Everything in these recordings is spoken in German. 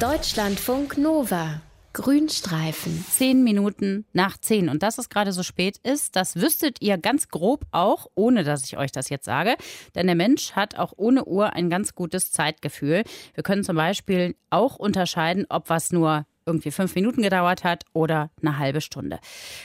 Deutschlandfunk Nova. Grünstreifen. Zehn Minuten nach zehn. Und dass es gerade so spät ist, das wüsstet ihr ganz grob auch, ohne dass ich euch das jetzt sage. Denn der Mensch hat auch ohne Uhr ein ganz gutes Zeitgefühl. Wir können zum Beispiel auch unterscheiden, ob was nur irgendwie fünf Minuten gedauert hat oder eine halbe Stunde.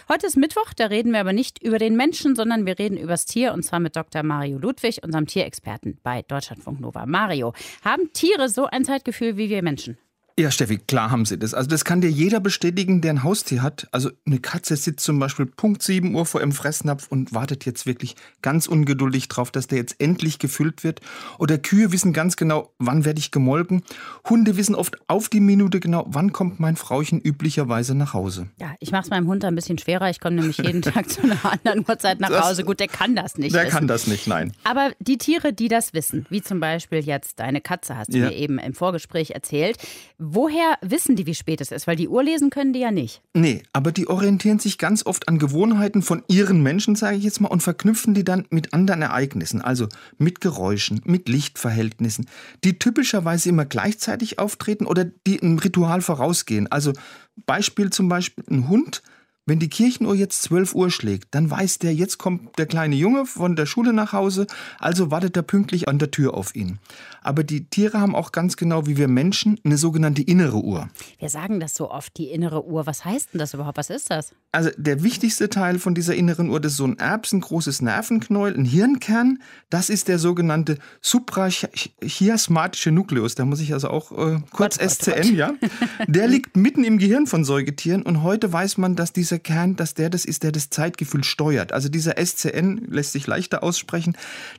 Heute ist Mittwoch, da reden wir aber nicht über den Menschen, sondern wir reden übers Tier und zwar mit Dr. Mario Ludwig, unserem Tierexperten bei Deutschlandfunk Nova. Mario, haben Tiere so ein Zeitgefühl wie wir Menschen? Ja, Steffi, klar haben sie das. Also das kann dir jeder bestätigen, der ein Haustier hat. Also eine Katze sitzt zum Beispiel Punkt 7 Uhr vor ihrem Fressnapf und wartet jetzt wirklich ganz ungeduldig drauf, dass der jetzt endlich gefüllt wird. Oder Kühe wissen ganz genau, wann werde ich gemolken. Hunde wissen oft auf die Minute genau, wann kommt mein Frauchen üblicherweise nach Hause. Ja, ich mache es meinem Hund ein bisschen schwerer. Ich komme nämlich jeden Tag zu einer anderen Uhrzeit nach Hause. Gut, der kann das nicht. Der wissen. kann das nicht, nein. Aber die Tiere, die das wissen, wie zum Beispiel jetzt deine Katze, hast du Ja. mir eben im Vorgespräch erzählt. Woher wissen die, wie spät es ist? Weil die Uhr lesen können die ja nicht. Nee, aber die orientieren sich ganz oft an Gewohnheiten von ihren Menschen, sage ich jetzt mal, und verknüpfen die dann mit anderen Ereignissen, also mit Geräuschen, mit Lichtverhältnissen, die typischerweise immer gleichzeitig auftreten oder die einem Ritual vorausgehen. Also Beispiel zum Beispiel ein Hund. Wenn die Kirchenuhr jetzt 12 Uhr schlägt, dann weiß der, jetzt kommt der kleine Junge von der Schule nach Hause, also wartet er pünktlich an der Tür auf ihn. Aber die Tiere haben auch ganz genau wie wir Menschen eine sogenannte innere Uhr. Wir sagen das so oft, die innere Uhr. Was heißt denn das überhaupt? Was ist das? Also der wichtigste Teil von dieser inneren Uhr, das ist so ein erbsengroßes Nervenknäuel, ein Hirnkern. Das ist der sogenannte suprachiasmatische Nukleus. Da muss ich also auch äh, kurz Gott, Gott, SCN, ja. Der liegt mitten im Gehirn von Säugetieren und heute weiß man, dass dieser Kern, dass der das ist, der das Zeitgefühl steuert. Also dieser SCN lässt sich leichter aussprechen.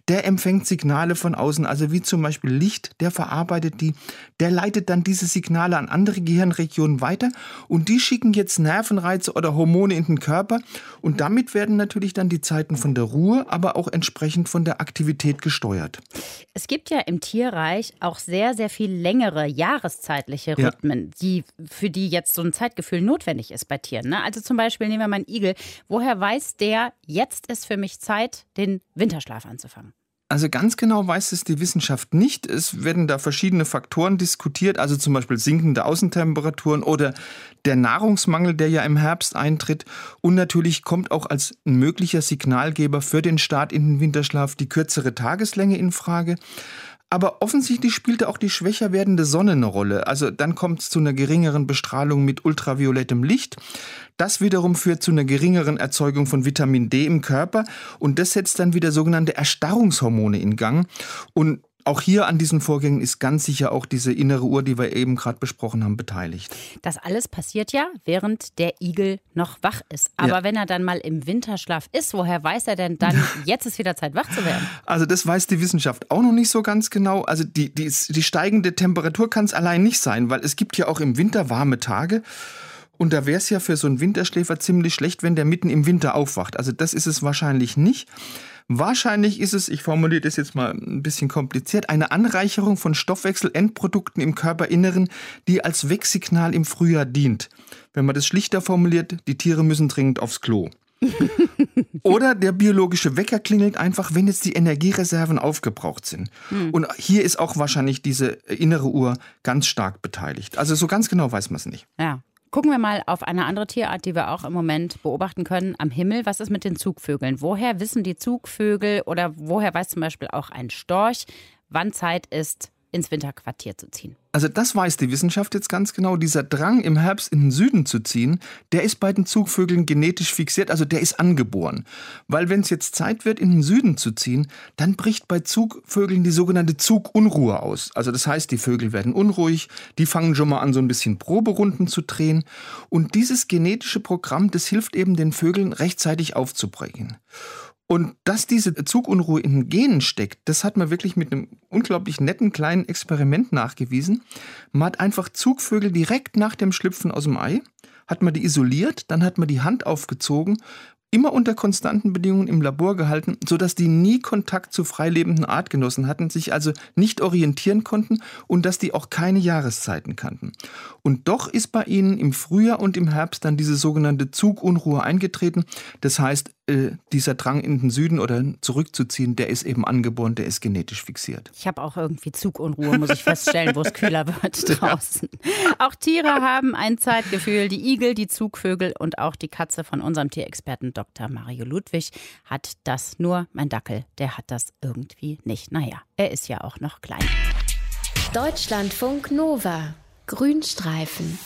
Der empfängt Signale von außen, also wie zum Beispiel Licht, der verarbeitet die, der leitet dann diese Signale an andere Gehirnregionen weiter und die schicken jetzt Nervenreize oder Hormone in den Körper und damit werden natürlich dann die Zeiten von der Ruhe, aber auch entsprechend von der Aktivität gesteuert. Es gibt ja im Tierreich auch sehr, sehr viel längere jahreszeitliche Ja. Rhythmen, die, für die jetzt so ein Zeitgefühl notwendig ist bei Tieren. Ne? Also zum Beispiel nehmen wir mal einen Igel. Woher weiß der, jetzt ist für mich Zeit, den Winterschlaf anzufangen? Also ganz genau weiß es die Wissenschaft nicht. Es werden da verschiedene Faktoren diskutiert, also zum Beispiel sinkende Außentemperaturen oder der Nahrungsmangel, der ja im Herbst eintritt. Und natürlich kommt auch als möglicher Signalgeber für den Start in den Winterschlaf die kürzere Tageslänge in Frage. Aber offensichtlich spielte auch die schwächer werdende Sonne eine Rolle. Also dann kommt es zu einer geringeren Bestrahlung mit ultraviolettem Licht. Das wiederum führt zu einer geringeren Erzeugung von Vitamin D im Körper und das setzt dann wieder sogenannte Erstarrungshormone in Gang. Und auch hier an diesen Vorgängen ist ganz sicher auch diese innere Uhr, die wir eben gerade besprochen haben, beteiligt. Das alles passiert ja, während der Igel noch wach ist. Aber Ja. wenn er dann mal im Winterschlaf ist, woher weiß er denn dann, jetzt ist wieder Zeit, wach zu werden? Also das weiß die Wissenschaft auch noch nicht so ganz genau. Also die, die, die steigende Temperatur kann es allein nicht sein, weil es gibt ja auch im Winter warme Tage. Und da wäre es ja für so einen Winterschläfer ziemlich schlecht, wenn der mitten im Winter aufwacht. Also das ist es wahrscheinlich nicht. Wahrscheinlich ist es, ich formuliere das jetzt mal ein bisschen kompliziert, eine Anreicherung von Stoffwechselendprodukten im Körperinneren, die als Wecksignal im Frühjahr dient. Wenn man das schlichter formuliert, die Tiere müssen dringend aufs Klo. Oder der biologische Wecker klingelt einfach, wenn jetzt die Energiereserven aufgebraucht sind. Und hier ist auch wahrscheinlich diese innere Uhr ganz stark beteiligt. Also so ganz genau weiß man es nicht. Ja. Gucken wir mal auf eine andere Tierart, die wir auch im Moment beobachten können am Himmel. Was ist mit den Zugvögeln? Woher wissen die Zugvögel oder woher weiß zum Beispiel auch ein Storch, wann Zeit ist, ins Winterquartier zu ziehen? Also das weiß die Wissenschaft jetzt ganz genau. Dieser Drang im Herbst in den Süden zu ziehen, der ist bei den Zugvögeln genetisch fixiert, also der ist angeboren. Weil wenn es jetzt Zeit wird, in den Süden zu ziehen, dann bricht bei Zugvögeln die sogenannte Zugunruhe aus. Also das heißt, die Vögel werden unruhig, die fangen schon mal an, so ein bisschen Proberunden zu drehen. Und dieses genetische Programm, das hilft eben den Vögeln rechtzeitig aufzubrechen. Und dass diese Zugunruhe in den Genen steckt, das hat man wirklich mit einem unglaublich netten kleinen Experiment nachgewiesen. Man hat einfach Zugvögel direkt nach dem Schlüpfen aus dem Ei, hat man die isoliert, dann hat man die Hand aufgezogen, immer unter konstanten Bedingungen im Labor gehalten, sodass die nie Kontakt zu freilebenden Artgenossen hatten, sich also nicht orientieren konnten und dass die auch keine Jahreszeiten kannten. Und doch ist bei ihnen im Frühjahr und im Herbst dann diese sogenannte Zugunruhe eingetreten. Das heißt, äh, dieser Drang in den Süden oder zurückzuziehen, der ist eben angeboren, der ist genetisch fixiert. Ich habe auch irgendwie Zugunruhe, muss ich feststellen, wo es kühler wird draußen. Auch Tiere haben ein Zeitgefühl. Die Igel, die Zugvögel und auch die Katze von unserem Tierexperten Dr. Mario Ludwig hat das nur. Mein Dackel, der hat das irgendwie nicht. Naja, er ist ja auch noch klein. Deutschlandfunk Nova. Grünstreifen.